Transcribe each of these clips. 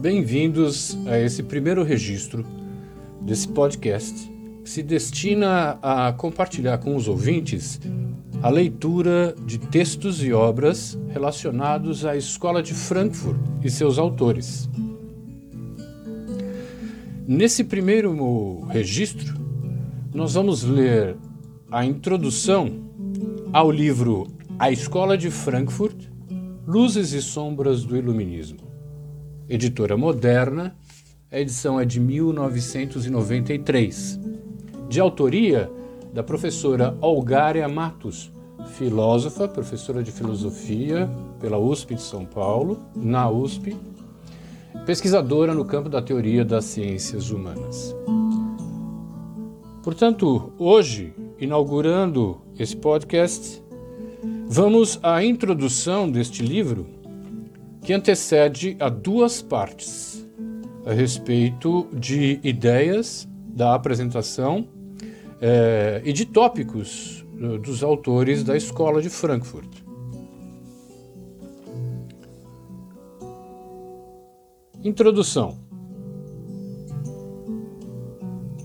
Bem-vindos a esse primeiro registro desse podcast que se destina a compartilhar com os ouvintes a leitura de textos e obras relacionados à Escola de Frankfurt e seus autores. Nesse primeiro registro, nós vamos ler a introdução ao livro A Escola de Frankfurt Luzes e Sombras do Iluminismo editora moderna. A edição é de 1993, de autoria da professora Olgária Matos, filósofa, professora de filosofia pela USP de São Paulo, na USP, pesquisadora no campo da teoria das ciências humanas. Portanto, hoje, inaugurando esse podcast, vamos à introdução deste livro que antecede a duas partes a respeito de ideias da apresentação é, e de tópicos eh, dos autores da Escola de Frankfurt. Introdução.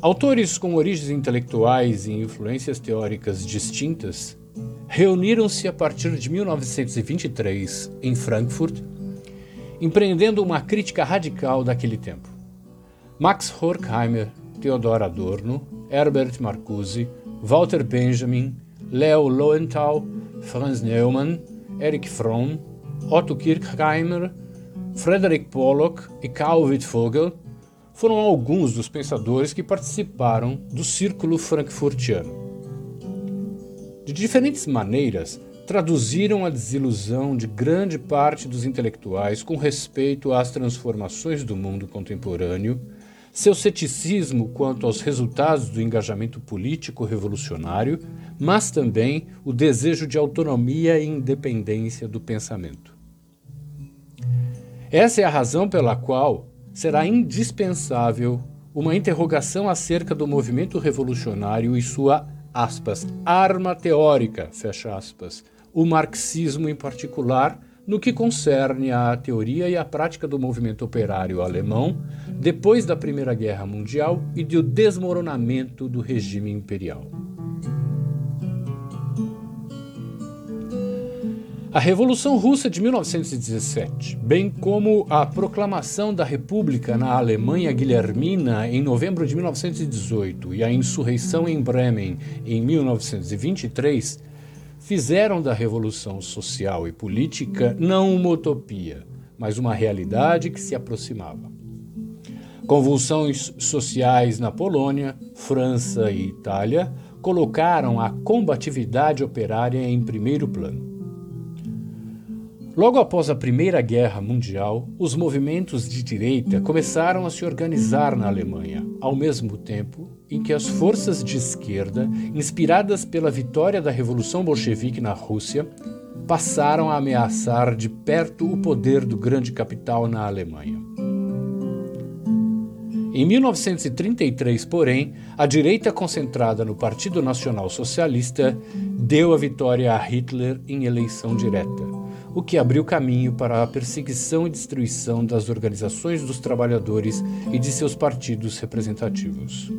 Autores com origens intelectuais e influências teóricas distintas reuniram-se a partir de 1923 em Frankfurt empreendendo uma crítica radical daquele tempo. Max Horkheimer, Theodor Adorno, Herbert Marcuse, Walter Benjamin, Leo Lowenthal, Franz Neumann, Erich Fromm, Otto Kirchheimer, Frederick Pollock e Karl Wittfogel foram alguns dos pensadores que participaram do Círculo Frankfurtiano. De diferentes maneiras, traduziram a desilusão de grande parte dos intelectuais com respeito às transformações do mundo contemporâneo, seu ceticismo quanto aos resultados do engajamento político revolucionário, mas também o desejo de autonomia e independência do pensamento. Essa é a razão pela qual será indispensável uma interrogação acerca do movimento revolucionário e sua aspas, arma teórica, fecha aspas, o marxismo em particular, no que concerne à teoria e à prática do movimento operário alemão depois da Primeira Guerra Mundial e do desmoronamento do regime imperial. A Revolução Russa de 1917, bem como a proclamação da República na Alemanha Guilhermina em novembro de 1918 e a insurreição em Bremen em 1923, fizeram da revolução social e política não uma utopia, mas uma realidade que se aproximava. Convulsões sociais na Polônia, França e Itália colocaram a combatividade operária em primeiro plano. Logo após a Primeira Guerra Mundial, os movimentos de direita começaram a se organizar na Alemanha, ao mesmo tempo em que as forças de esquerda, inspiradas pela vitória da Revolução Bolchevique na Rússia, passaram a ameaçar de perto o poder do grande capital na Alemanha. Em 1933, porém, a direita concentrada no Partido Nacional Socialista deu a vitória a Hitler em eleição direta o que abriu caminho para a perseguição e destruição das organizações dos trabalhadores e de seus partidos representativos.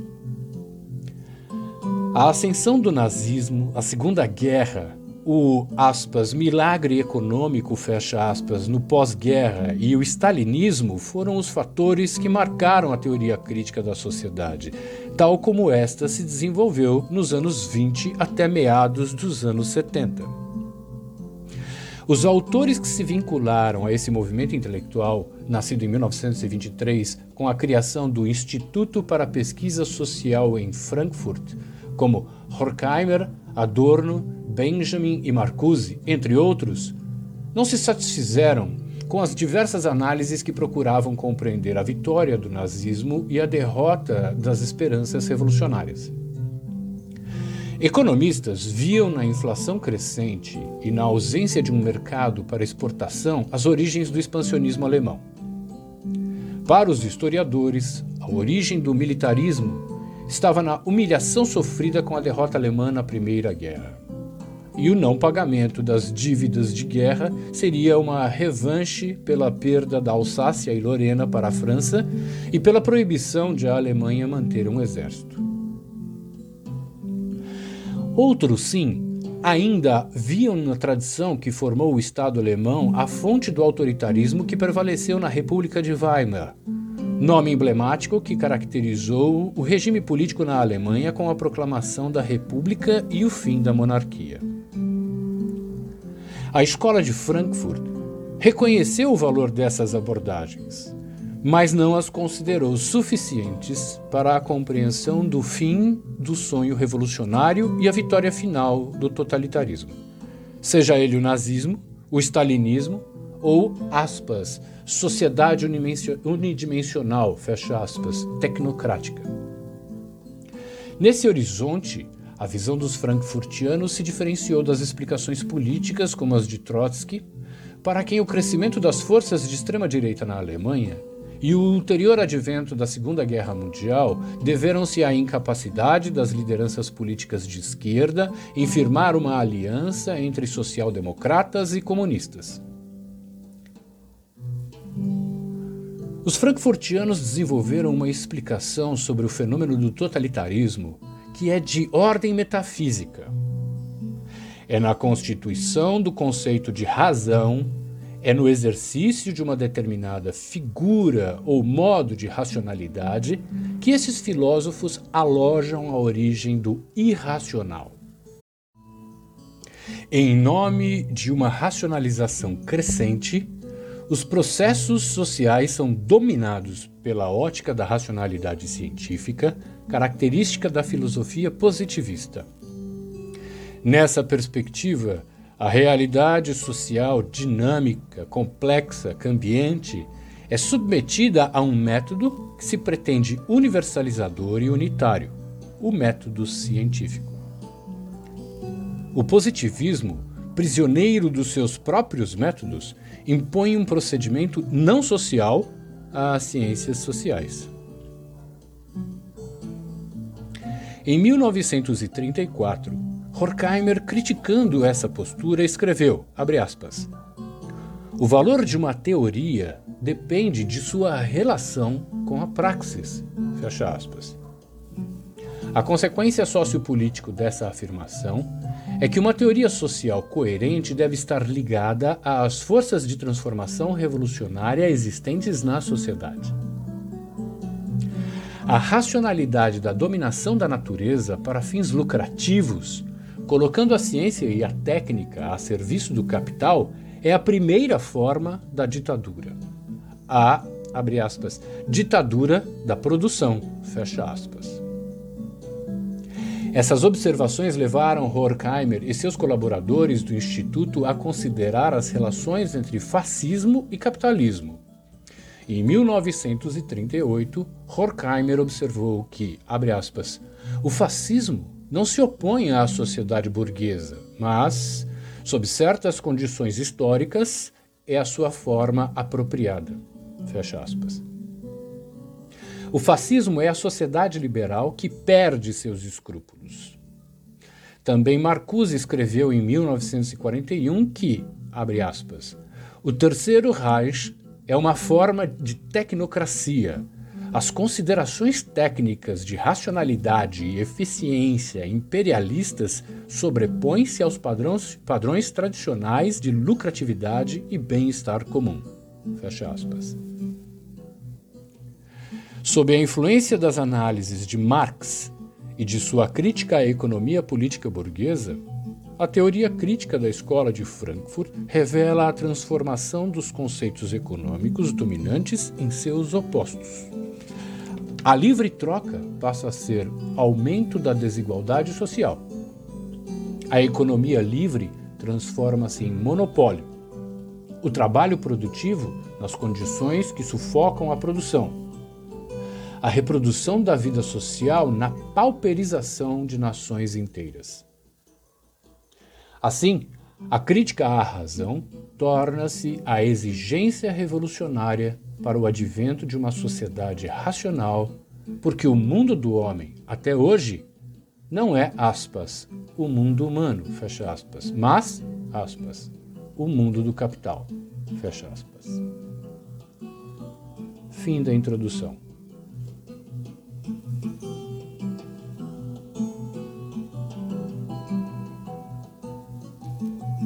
A ascensão do nazismo, a Segunda Guerra, o aspas, milagre econômico aspas, no pós-guerra e o stalinismo foram os fatores que marcaram a teoria crítica da sociedade, tal como esta se desenvolveu nos anos 20 até meados dos anos 70. Os autores que se vincularam a esse movimento intelectual, nascido em 1923, com a criação do Instituto para Pesquisa Social em Frankfurt, como Horkheimer, Adorno, Benjamin e Marcuse, entre outros, não se satisfizeram com as diversas análises que procuravam compreender a vitória do nazismo e a derrota das esperanças revolucionárias. Economistas viam na inflação crescente e na ausência de um mercado para exportação as origens do expansionismo alemão. Para os historiadores, a origem do militarismo estava na humilhação sofrida com a derrota alemã na Primeira Guerra. E o não pagamento das dívidas de guerra seria uma revanche pela perda da Alsácia e Lorena para a França e pela proibição de a Alemanha manter um exército. Outros, sim, ainda viam na tradição que formou o Estado alemão a fonte do autoritarismo que prevaleceu na República de Weimar, nome emblemático que caracterizou o regime político na Alemanha com a proclamação da República e o fim da monarquia. A escola de Frankfurt reconheceu o valor dessas abordagens, mas não as considerou suficientes para a compreensão do fim do sonho revolucionário e a vitória final do totalitarismo, seja ele o nazismo, o stalinismo ou, aspas, sociedade unidimensional, fecha aspas, tecnocrática. Nesse horizonte, a visão dos frankfurtianos se diferenciou das explicações políticas como as de Trotsky, para quem o crescimento das forças de extrema-direita na Alemanha e o ulterior advento da Segunda Guerra Mundial deveram-se à incapacidade das lideranças políticas de esquerda em firmar uma aliança entre social-democratas e comunistas. Os frankfurtianos desenvolveram uma explicação sobre o fenômeno do totalitarismo que é de ordem metafísica. É na constituição do conceito de razão é no exercício de uma determinada figura ou modo de racionalidade que esses filósofos alojam a origem do irracional. Em nome de uma racionalização crescente, os processos sociais são dominados pela ótica da racionalidade científica, característica da filosofia positivista. Nessa perspectiva, a realidade social dinâmica, complexa, cambiante é submetida a um método que se pretende universalizador e unitário, o método científico. O positivismo, prisioneiro dos seus próprios métodos, impõe um procedimento não social às ciências sociais. Em 1934, Horkheimer, criticando essa postura, escreveu, aspas, o valor de uma teoria depende de sua relação com a praxis. Fecha aspas. A consequência sociopolítica dessa afirmação é que uma teoria social coerente deve estar ligada às forças de transformação revolucionária existentes na sociedade. A racionalidade da dominação da natureza para fins lucrativos colocando a ciência e a técnica a serviço do capital, é a primeira forma da ditadura. A, abre aspas, ditadura da produção, fecha aspas. Essas observações levaram Horkheimer e seus colaboradores do Instituto a considerar as relações entre fascismo e capitalismo. Em 1938, Horkheimer observou que, abre aspas, o fascismo não se opõe à sociedade burguesa, mas, sob certas condições históricas, é a sua forma apropriada. Fecha aspas. O fascismo é a sociedade liberal que perde seus escrúpulos. Também Marcuse escreveu em 1941 que, abre aspas, o Terceiro Reich é uma forma de tecnocracia as considerações técnicas de racionalidade e eficiência imperialistas sobrepõem-se aos padrões, padrões tradicionais de lucratividade e bem-estar comum. Fecha aspas. Sob a influência das análises de Marx e de sua crítica à economia política burguesa, a teoria crítica da escola de Frankfurt revela a transformação dos conceitos econômicos dominantes em seus opostos. A livre troca passa a ser aumento da desigualdade social. A economia livre transforma-se em monopólio. O trabalho produtivo nas condições que sufocam a produção. A reprodução da vida social na pauperização de nações inteiras. Assim, a crítica à razão torna-se a exigência revolucionária para o advento de uma sociedade racional, porque o mundo do homem, até hoje, não é, aspas, o mundo humano, fecha aspas, mas, aspas, o mundo do capital, fecha aspas. Fim da introdução.